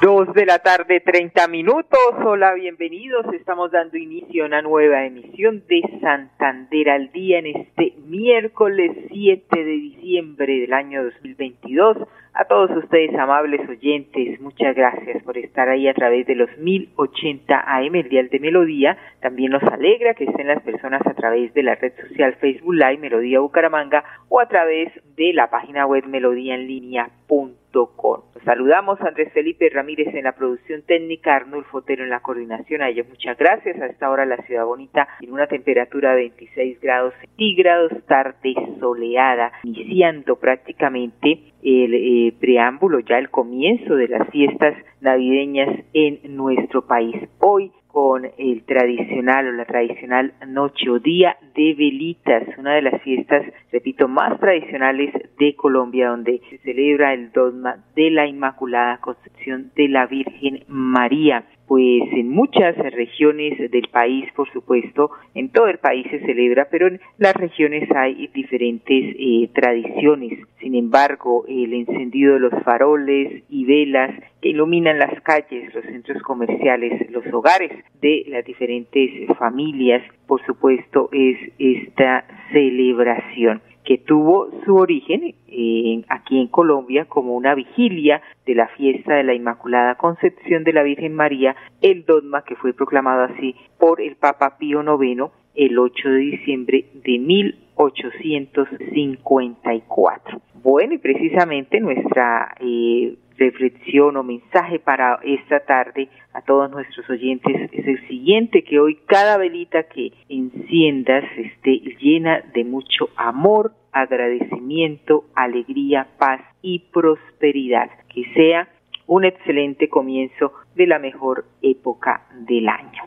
Dos de la tarde, treinta minutos. Hola, bienvenidos. Estamos dando inicio a una nueva emisión de Santander al Día en este miércoles 7 de diciembre del año 2022. A todos ustedes, amables oyentes, muchas gracias por estar ahí a través de los 1080 AM, el Dial de Melodía. También nos alegra que estén las personas a través de la red social Facebook Live Melodía Bucaramanga o a través de la página web melodíaenlínea.com saludamos a Andrés Felipe Ramírez en la producción técnica, Arnulfo Otero en la coordinación. A ellos muchas gracias. A esta hora la ciudad bonita en una temperatura de 26 grados centígrados, tarde soleada, iniciando prácticamente el eh, preámbulo, ya el comienzo de las fiestas navideñas en nuestro país. Hoy con el tradicional o la tradicional noche o día de velitas, una de las fiestas, repito, más tradicionales de Colombia, donde se celebra el dogma de la Inmaculada Concepción de la Virgen María pues en muchas regiones del país, por supuesto, en todo el país se celebra, pero en las regiones hay diferentes eh, tradiciones. Sin embargo, el encendido de los faroles y velas que iluminan las calles, los centros comerciales, los hogares de las diferentes familias, por supuesto, es esta celebración que tuvo su origen aquí en Colombia como una vigilia de la fiesta de la Inmaculada Concepción de la Virgen María, el dogma que fue proclamado así por el Papa Pío IX el 8 de diciembre de 1854. Bueno, y precisamente nuestra eh, reflexión o mensaje para esta tarde a todos nuestros oyentes es el siguiente, que hoy cada velita que enciendas esté llena de mucho amor, agradecimiento, alegría, paz y prosperidad. Que sea un excelente comienzo de la mejor época del año.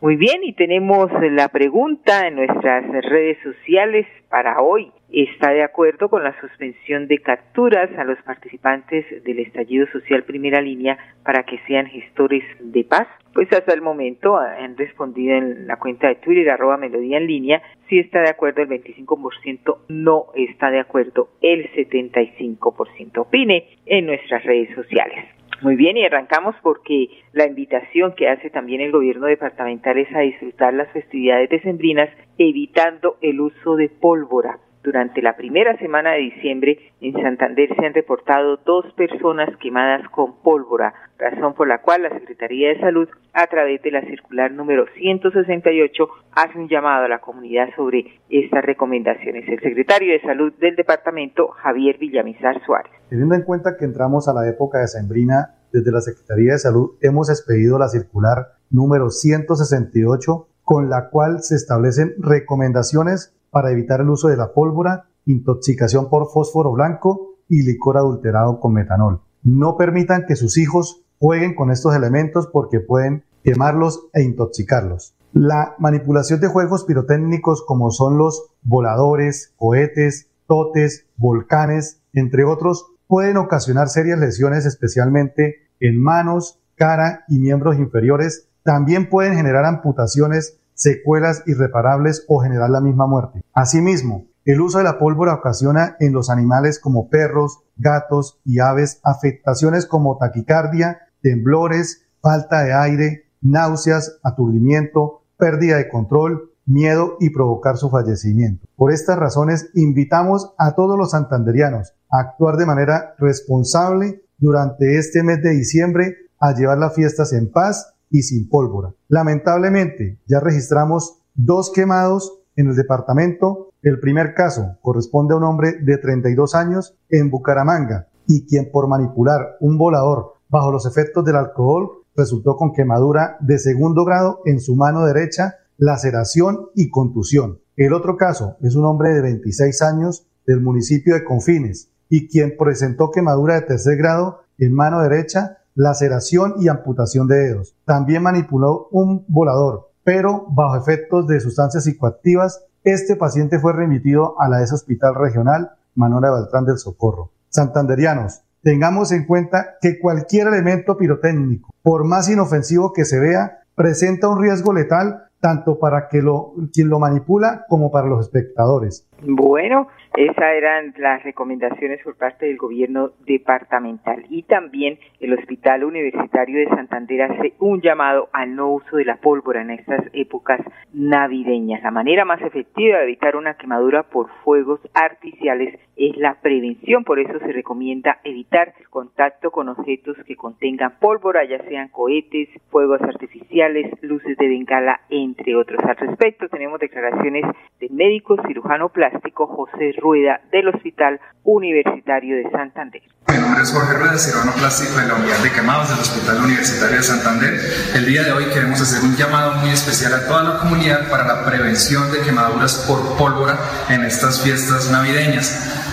Muy bien, y tenemos la pregunta en nuestras redes sociales para hoy. ¿Está de acuerdo con la suspensión de capturas a los participantes del estallido social primera línea para que sean gestores de paz? Pues hasta el momento han respondido en la cuenta de Twitter arroba melodía en línea, si está de acuerdo el 25%, no está de acuerdo el 75%. Opine en nuestras redes sociales. Muy bien, y arrancamos porque la invitación que hace también el gobierno departamental es a disfrutar las festividades decembrinas evitando el uso de pólvora. Durante la primera semana de diciembre en Santander se han reportado dos personas quemadas con pólvora, razón por la cual la Secretaría de Salud, a través de la circular número 168, hace un llamado a la comunidad sobre estas recomendaciones. El secretario de Salud del departamento, Javier Villamizar Suárez. Teniendo en cuenta que entramos a la época de Sembrina, desde la Secretaría de Salud hemos expedido la circular número 168, con la cual se establecen recomendaciones para evitar el uso de la pólvora, intoxicación por fósforo blanco y licor adulterado con metanol. No permitan que sus hijos jueguen con estos elementos porque pueden quemarlos e intoxicarlos. La manipulación de juegos pirotécnicos como son los voladores, cohetes, totes, volcanes, entre otros, pueden ocasionar serias lesiones especialmente en manos, cara y miembros inferiores. También pueden generar amputaciones secuelas irreparables o generar la misma muerte. Asimismo, el uso de la pólvora ocasiona en los animales como perros, gatos y aves afectaciones como taquicardia, temblores, falta de aire, náuseas, aturdimiento, pérdida de control, miedo y provocar su fallecimiento. Por estas razones, invitamos a todos los santanderianos a actuar de manera responsable durante este mes de diciembre, a llevar las fiestas en paz y sin pólvora. Lamentablemente, ya registramos dos quemados en el departamento. El primer caso corresponde a un hombre de 32 años en Bucaramanga y quien por manipular un volador bajo los efectos del alcohol resultó con quemadura de segundo grado en su mano derecha, laceración y contusión. El otro caso es un hombre de 26 años del municipio de Confines y quien presentó quemadura de tercer grado en mano derecha laceración y amputación de dedos. También manipuló un volador, pero bajo efectos de sustancias psicoactivas, este paciente fue remitido a la ES Hospital Regional Manuela Beltrán del Socorro. Santanderianos, tengamos en cuenta que cualquier elemento pirotécnico, por más inofensivo que se vea, presenta un riesgo letal tanto para quien lo manipula como para los espectadores. Bueno, esas eran las recomendaciones por parte del gobierno departamental y también el Hospital Universitario de Santander hace un llamado al no uso de la pólvora en estas épocas navideñas. La manera más efectiva de evitar una quemadura por fuegos artificiales es la prevención, por eso se recomienda evitar contacto con objetos que contengan pólvora, ya sean cohetes, fuegos artificiales, luces de bengala, entre otros. Al respecto, tenemos declaraciones del médico cirujano plástico José Rueda del Hospital Universitario de Santander. Mi nombre es Jorge Rueda, cirujano plástico de la unidad de quemados del Hospital Universitario de Santander. El día de hoy queremos hacer un llamado muy especial a toda la comunidad para la prevención de quemaduras por pólvora en estas fiestas navideñas.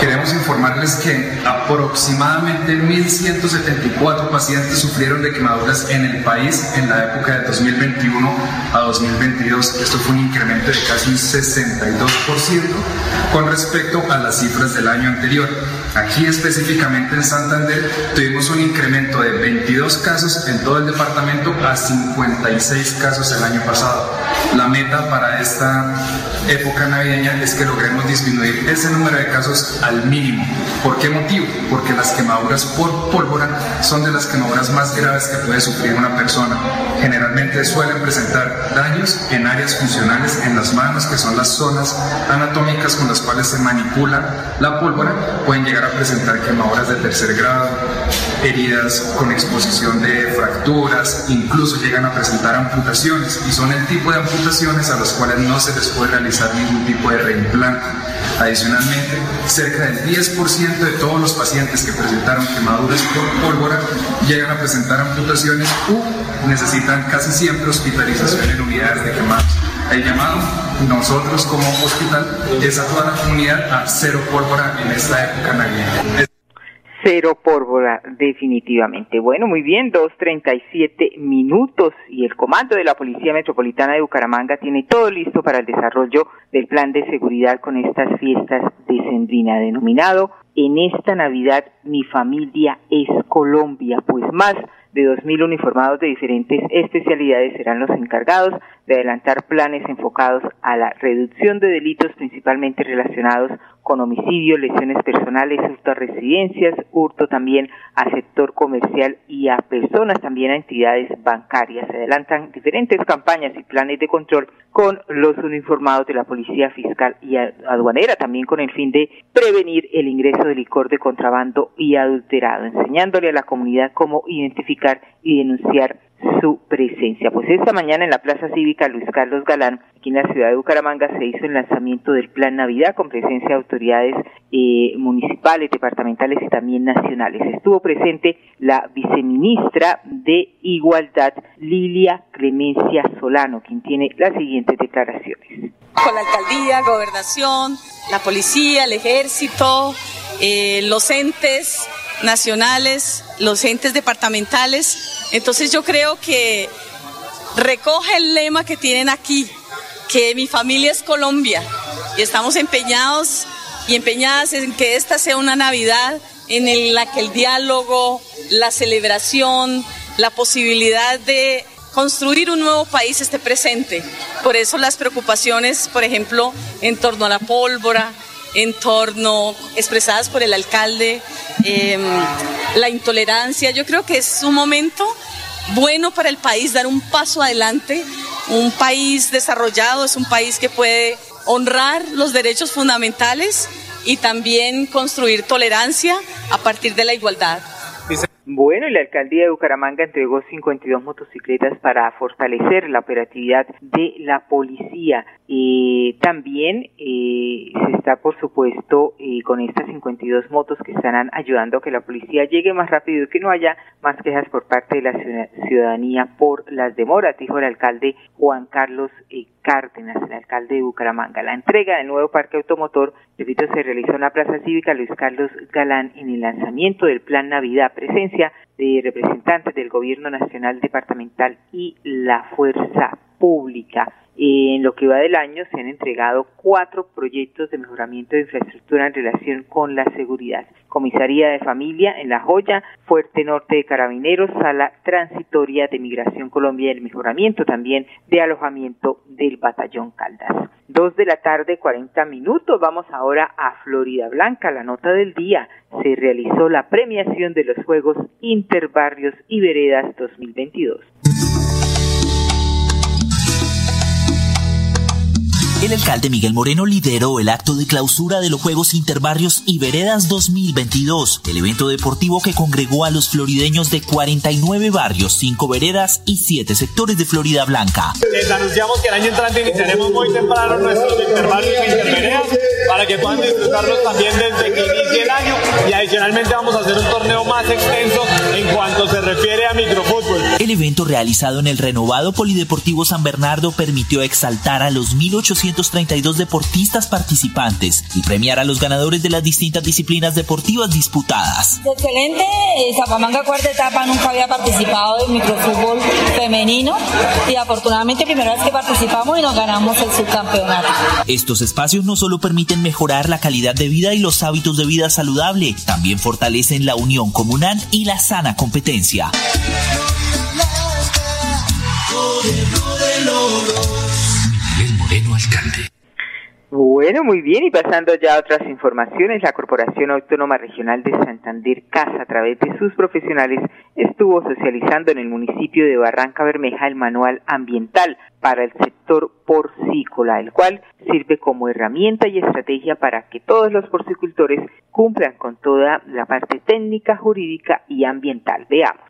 Queremos informarles que aproximadamente 1.174 pacientes sufrieron de quemaduras en el país en la época de 2021 a 2022. Esto fue un incremento de casi un 62% con respecto a las cifras del año anterior. Aquí específicamente en Santander tuvimos un incremento de 22 casos en todo el departamento a 56 casos el año pasado. La meta para esta época navideña es que logremos disminuir ese número de casos al mínimo. ¿Por qué motivo? Porque las quemaduras por pólvora son de las quemaduras más graves que puede sufrir una persona. Generalmente suelen presentar daños en áreas funcionales en las manos, que son las zonas anatómicas con las cuales se manipula la pólvora. Pueden llegar presentar quemaduras de tercer grado, heridas con exposición de fracturas, incluso llegan a presentar amputaciones y son el tipo de amputaciones a las cuales no se les puede realizar ningún tipo de reimplante. Adicionalmente, cerca del 10% de todos los pacientes que presentaron quemaduras por pólvora llegan a presentar amputaciones u necesitan casi siempre hospitalización en unidades de quemados. El llamado, nosotros como hospital, es a toda la comunidad a cero pólvora en esta época navideña cero pólvora definitivamente. Bueno, muy bien, 2.37 minutos y el comando de la Policía Metropolitana de Bucaramanga tiene todo listo para el desarrollo del plan de seguridad con estas fiestas de Sendrina denominado En esta Navidad mi familia es Colombia, pues más de 2.000 uniformados de diferentes especialidades serán los encargados de adelantar planes enfocados a la reducción de delitos principalmente relacionados con homicidio, lesiones personales, hurto a residencias, hurto también a sector comercial y a personas, también a entidades bancarias. Se adelantan diferentes campañas y planes de control con los uniformados de la Policía Fiscal y Aduanera, también con el fin de prevenir el ingreso de licor de contrabando y adulterado, enseñándole a la comunidad cómo identificar y denunciar su presencia. Pues esta mañana en la Plaza Cívica Luis Carlos Galán, aquí en la ciudad de Bucaramanga, se hizo el lanzamiento del Plan Navidad con presencia de autoridades eh, municipales, departamentales y también nacionales. Estuvo presente la viceministra de Igualdad, Lilia Clemencia Solano, quien tiene las siguientes declaraciones. Con la alcaldía, gobernación, la policía, el ejército, eh, los entes nacionales, los entes departamentales. Entonces yo creo que recoge el lema que tienen aquí, que mi familia es Colombia y estamos empeñados y empeñadas en que esta sea una Navidad en la que el diálogo, la celebración, la posibilidad de construir un nuevo país esté presente. Por eso las preocupaciones, por ejemplo, en torno a la pólvora, en torno, expresadas por el alcalde, em, la intolerancia. Yo creo que es un momento bueno para el país dar un paso adelante. Un país desarrollado es un país que puede honrar los derechos fundamentales y también construir tolerancia a partir de la igualdad. Bueno, y la alcaldía de Bucaramanga entregó 52 motocicletas para fortalecer la operatividad de la policía. Eh, también eh, se está, por supuesto, eh, con estas 52 motos que estarán ayudando a que la policía llegue más rápido y que no haya más quejas por parte de la ciudadanía por las demoras, dijo el alcalde Juan Carlos eh, Cárdenas, el alcalde de Bucaramanga. La entrega del nuevo parque automotor, repito, se realizó en la Plaza Cívica Luis Carlos Galán en el lanzamiento del Plan Navidad Presencia de representantes del Gobierno Nacional Departamental y la Fuerza Pública. En lo que va del año se han entregado cuatro proyectos de mejoramiento de infraestructura en relación con la seguridad. Comisaría de Familia en La Joya, Fuerte Norte de Carabineros, Sala Transitoria de Migración Colombia y el mejoramiento también de alojamiento del Batallón Caldas. Dos de la tarde, 40 minutos. Vamos ahora a Florida Blanca, la nota del día. Se realizó la premiación de los Juegos Interbarrios y Veredas 2022. El alcalde Miguel Moreno lideró el acto de clausura de los Juegos Interbarrios y Veredas 2022, el evento deportivo que congregó a los florideños de 49 barrios, 5 veredas y 7 sectores de Florida Blanca. Les anunciamos que el año entrante iniciaremos muy temprano nuestros interbarrios y interveredas para que puedan disfrutarlos también desde que inicie el año y adicionalmente vamos a hacer un torneo más extenso en cuanto se refiere a microfútbol. El evento realizado en el renovado Polideportivo San Bernardo permitió exaltar a los 1800 232 deportistas participantes y premiar a los ganadores de las distintas disciplinas deportivas disputadas. Excelente, eh, Zapamanga cuarta etapa nunca había participado en microfútbol femenino y afortunadamente primera vez que participamos y nos ganamos el subcampeonato. Estos espacios no solo permiten mejorar la calidad de vida y los hábitos de vida saludable, también fortalecen la unión comunal y la sana competencia. Bueno, muy bien, y pasando ya a otras informaciones, la Corporación Autónoma Regional de Santander Casa, a través de sus profesionales, estuvo socializando en el municipio de Barranca Bermeja el manual ambiental para el sector porcícola, el cual sirve como herramienta y estrategia para que todos los porcicultores cumplan con toda la parte técnica, jurídica y ambiental. Veamos.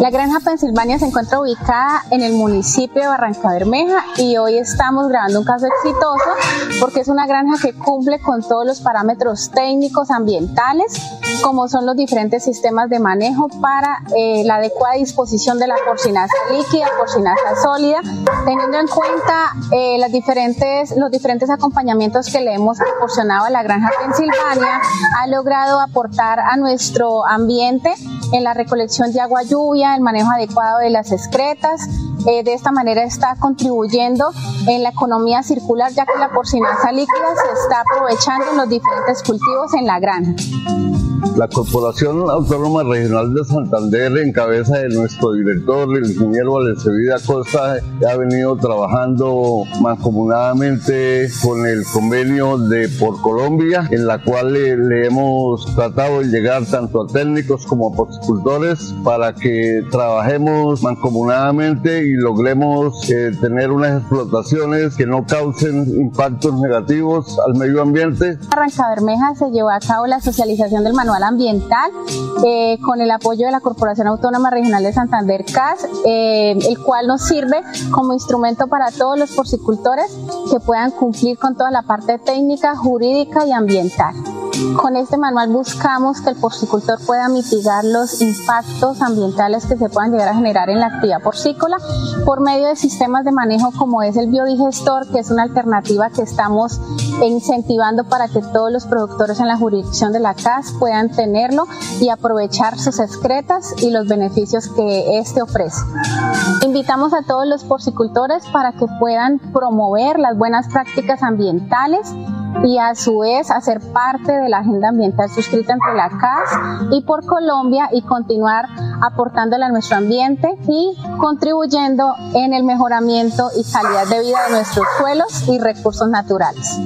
La Granja Pensilvania se encuentra ubicada en el municipio de Barranca Bermeja y hoy estamos grabando un caso exitoso porque es una granja que cumple con todos los parámetros técnicos ambientales, como son los diferentes sistemas de manejo para eh, la adecuada disposición de la porcinaza líquida, porcinaza sólida, teniendo en cuenta eh, las diferentes, los diferentes acompañamientos que le hemos proporcionado a la Granja Pensilvania, ha logrado aportar a nuestro ambiente en la recolección de agua lluvia, el manejo adecuado de las excretas. Eh, de esta manera está contribuyendo en la economía circular, ya que la porcinaza líquida se está aprovechando en los diferentes cultivos en la granja. La Corporación Autónoma Regional de Santander, en cabeza de nuestro director, el ingeniero Vida Costa, ha venido trabajando mancomunadamente con el convenio de Por Colombia, en la cual le, hemos tratado de llegar tanto a técnicos como a porcicultores para que trabajemos mancomunadamente y logremos eh, tener unas explotaciones que no causen impactos negativos al medio ambiente. Arranca Bermeja se llevó a cabo la socialización del manual ambiental eh, con el apoyo de la Corporación Autónoma Regional de Santander CAS, eh, el cual nos sirve como instrumento para todos los porcicultores que puedan cumplir con toda la parte técnica, jurídica y ambiental. Con este manual buscamos que el porcicultor pueda mitigar los impactos ambientales que se puedan llegar a generar en la actividad porcícola por medio de sistemas de manejo como es el biodigestor, que es una alternativa que estamos incentivando para que todos los productores en la jurisdicción de la CAS puedan tenerlo y aprovechar sus excretas y los beneficios que este ofrece. Invitamos a todos los porcicultores para que puedan promover las buenas prácticas ambientales y a su vez hacer parte de la agenda ambiental suscrita entre la CAS y por Colombia y continuar aportándole a nuestro ambiente y contribuyendo en el mejoramiento y calidad de vida de nuestros suelos y recursos naturales.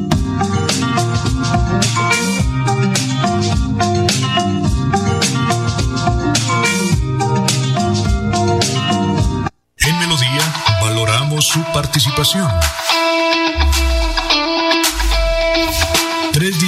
En Melodía valoramos su participación.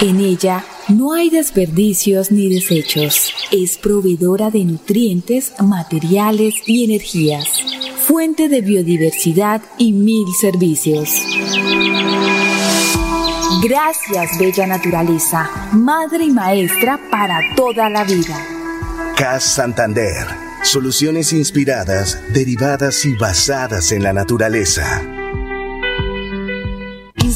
En ella no hay desperdicios ni desechos. Es proveedora de nutrientes, materiales y energías. Fuente de biodiversidad y mil servicios. Gracias, bella naturaleza, madre y maestra para toda la vida. CAS Santander. Soluciones inspiradas, derivadas y basadas en la naturaleza.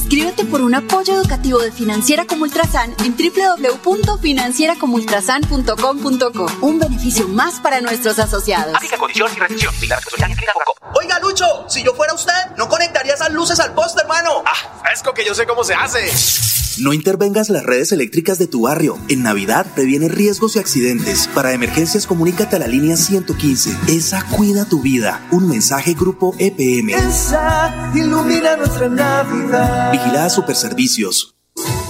Inscríbete por un apoyo educativo de Financiera como Ultrasan en www.financieracomultrasan.com.co. Un beneficio más para nuestros asociados. Aplica condición y restricción. Oiga, Lucho, si yo fuera usted, no conectaría esas luces al poste, hermano. Ah, fresco que yo sé cómo se hace. No intervengas las redes eléctricas de tu barrio. En Navidad previene riesgos y accidentes. Para emergencias, comunícate a la línea 115. Esa cuida tu vida. Un mensaje Grupo EPM. Esa ilumina nuestra Navidad. Vigilada Superservicios.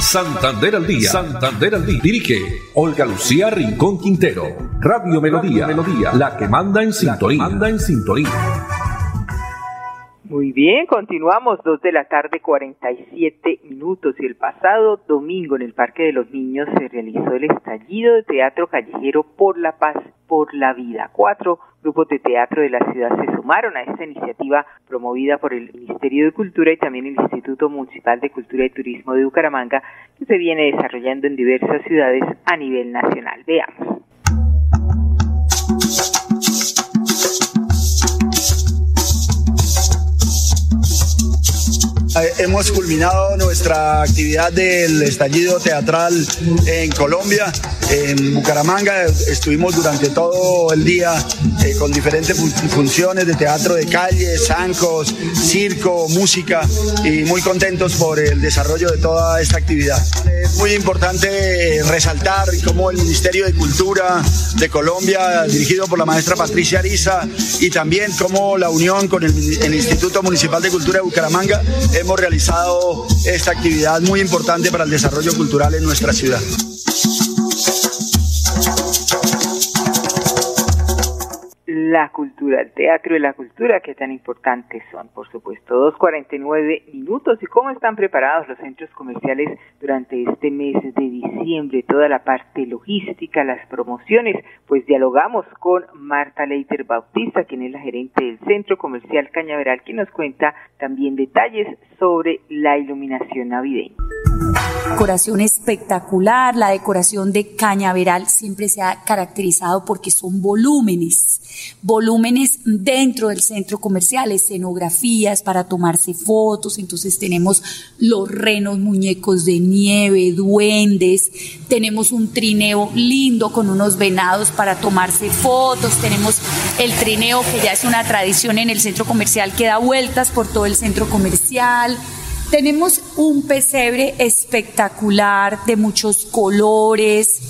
Santander al día. Santander al día. Dirige Olga Lucía Rincón Quintero. Radio Melodía. Melodía. La que manda en sintonía. manda en sintonía. Muy bien, continuamos, dos de la tarde, 47 minutos. Y el pasado domingo en el Parque de los Niños se realizó el estallido de teatro callejero por la paz, por la vida. Cuatro grupos de teatro de la ciudad se sumaron a esta iniciativa promovida por el Ministerio de Cultura y también el Instituto Municipal de Cultura y Turismo de Bucaramanga, que se viene desarrollando en diversas ciudades a nivel nacional. Veamos. Hemos culminado nuestra actividad del estallido teatral en Colombia, en Bucaramanga. Estuvimos durante todo el día eh, con diferentes funciones de teatro de calle, zancos, circo, música y muy contentos por el desarrollo de toda esta actividad. Es muy importante resaltar cómo el Ministerio de Cultura de Colombia, dirigido por la maestra Patricia Ariza, y también cómo la unión con el, el Instituto Municipal de Cultura de Bucaramanga hemos realizado esta actividad muy importante para el desarrollo cultural en nuestra ciudad. La cultura, el teatro y la cultura que tan importantes son, por supuesto. 2.49 minutos. ¿Y cómo están preparados los centros comerciales durante este mes de diciembre? Toda la parte logística, las promociones. Pues dialogamos con Marta Leiter Bautista, quien es la gerente del Centro Comercial Cañaveral, que nos cuenta también detalles sobre la iluminación navideña. Decoración espectacular, la decoración de Cañaveral siempre se ha caracterizado porque son volúmenes, volúmenes dentro del centro comercial, escenografías para tomarse fotos, entonces tenemos los renos, muñecos de nieve, duendes, tenemos un trineo lindo con unos venados para tomarse fotos, tenemos el trineo que ya es una tradición en el centro comercial que da vueltas por todo el centro comercial, tenemos un pesebre espectacular de muchos colores.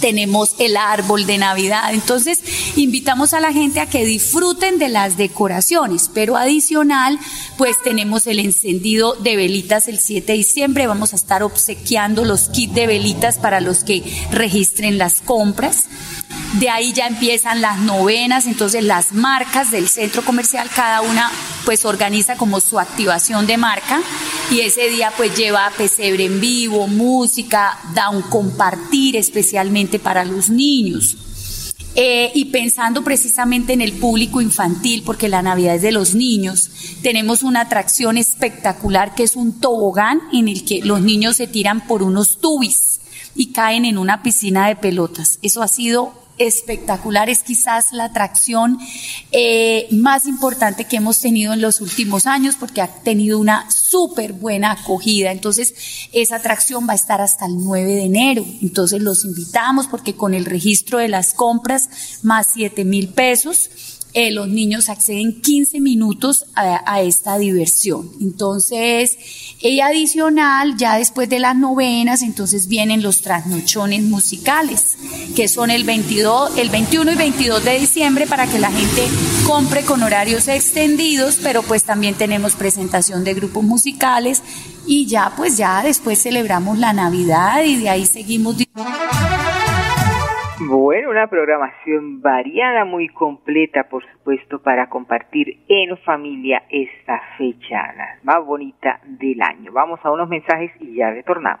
Tenemos el árbol de Navidad. Entonces, invitamos a la gente a que disfruten de las decoraciones, pero adicional, pues tenemos el encendido de velitas el 7 de diciembre. Vamos a estar obsequiando los kits de velitas para los que registren las compras. De ahí ya empiezan las novenas, entonces las marcas del centro comercial, cada una pues organiza como su activación de marca y ese día pues lleva pesebre en vivo, música, da un compartir especialmente para los niños. Eh, y pensando precisamente en el público infantil, porque la Navidad es de los niños, tenemos una atracción espectacular que es un tobogán en el que los niños se tiran por unos tubis y caen en una piscina de pelotas. Eso ha sido espectacular, es quizás la atracción eh, más importante que hemos tenido en los últimos años porque ha tenido una súper buena acogida. Entonces, esa atracción va a estar hasta el 9 de enero. Entonces, los invitamos porque con el registro de las compras más 7 mil pesos, eh, los niños acceden 15 minutos a, esta diversión. Entonces, y adicional, ya después de las novenas, entonces vienen los trasnochones musicales, que son el 22, el 21 y 22 de diciembre para que la gente compre con horarios extendidos, pero pues también tenemos presentación de grupos musicales y ya pues ya después celebramos la Navidad y de ahí seguimos. Bueno, una programación variada, muy completa, por supuesto, para compartir en familia esta fecha, la más bonita del año. Vamos a unos mensajes y ya retornamos.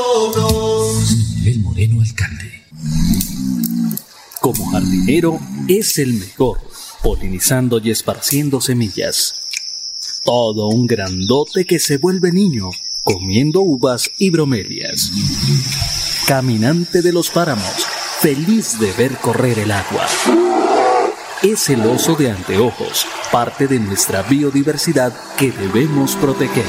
logros. El Moreno Alcalde. Como jardinero es el mejor, polinizando y esparciendo semillas. Todo un grandote que se vuelve niño, comiendo uvas y bromelias. Caminante de los páramos, feliz de ver correr el agua. Es el oso de anteojos, parte de nuestra biodiversidad que debemos proteger.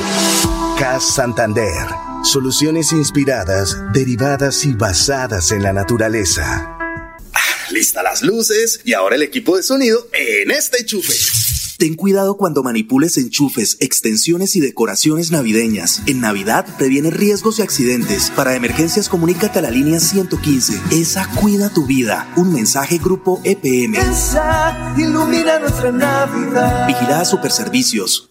CAS Santander. Soluciones inspiradas, derivadas y basadas en la naturaleza. Lista las luces y ahora el equipo de sonido en este enchufe. Ten cuidado cuando manipules enchufes, extensiones y decoraciones navideñas. En Navidad previene riesgos y accidentes. Para emergencias comunícate a la línea 115. Esa cuida tu vida. Un mensaje grupo EPM. Esa ilumina nuestra Navidad. Vigilada Superservicios.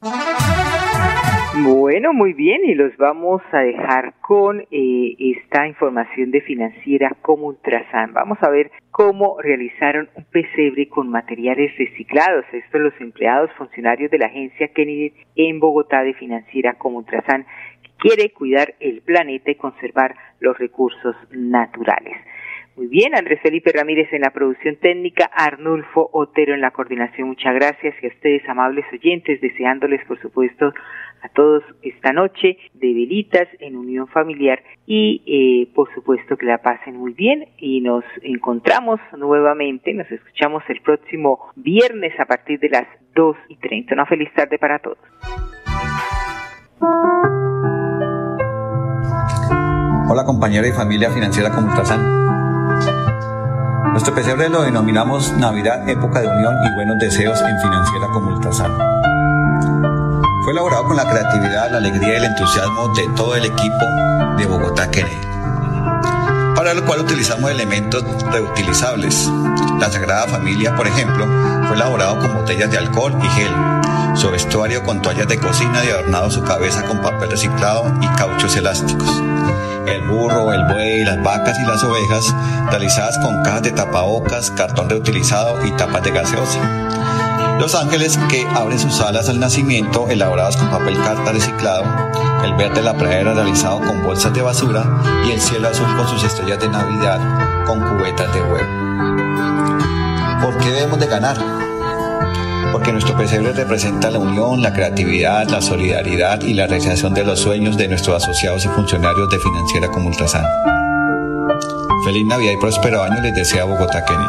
Bueno, muy bien, y los vamos a dejar con eh, esta información de financiera como Ultrasan. Vamos a ver cómo realizaron un pesebre con materiales reciclados. Esto los empleados funcionarios de la agencia Kennedy en Bogotá de financiera como Ultrasan, que quiere cuidar el planeta y conservar los recursos naturales. Muy bien, Andrés Felipe Ramírez en la producción técnica, Arnulfo Otero en la coordinación. Muchas gracias y a ustedes, amables oyentes, deseándoles, por supuesto, a todos esta noche de velitas en unión familiar y, eh, por supuesto, que la pasen muy bien y nos encontramos nuevamente, nos escuchamos el próximo viernes a partir de las 2 y 30. Una feliz tarde para todos. Hola compañera y familia financiera como Ultrasan. Nuestro pesebre lo denominamos Navidad, época de unión y buenos deseos en financiera como Ultrasan. Fue elaborado con la creatividad, la alegría y el entusiasmo de todo el equipo de Bogotá Kennedy, para lo cual utilizamos elementos reutilizables. La Sagrada Familia, por ejemplo, fue elaborado con botellas de alcohol y gel, su vestuario con toallas de cocina y adornado su cabeza con papel reciclado y cauchos elásticos el burro, el buey, las vacas y las ovejas, realizadas con cajas de tapabocas, cartón reutilizado y tapas de gaseosa. Los ángeles que abren sus alas al nacimiento, elaboradas con papel carta reciclado, el verde de la pradera realizado con bolsas de basura y el cielo azul con sus estrellas de Navidad con cubetas de huevo. ¿Por qué debemos de ganar? Porque nuestro pesebre representa la unión, la creatividad, la solidaridad y la realización de los sueños de nuestros asociados y funcionarios de Financiera como Ultrasan. Feliz Navidad y próspero año les desea Bogotá, Kenia.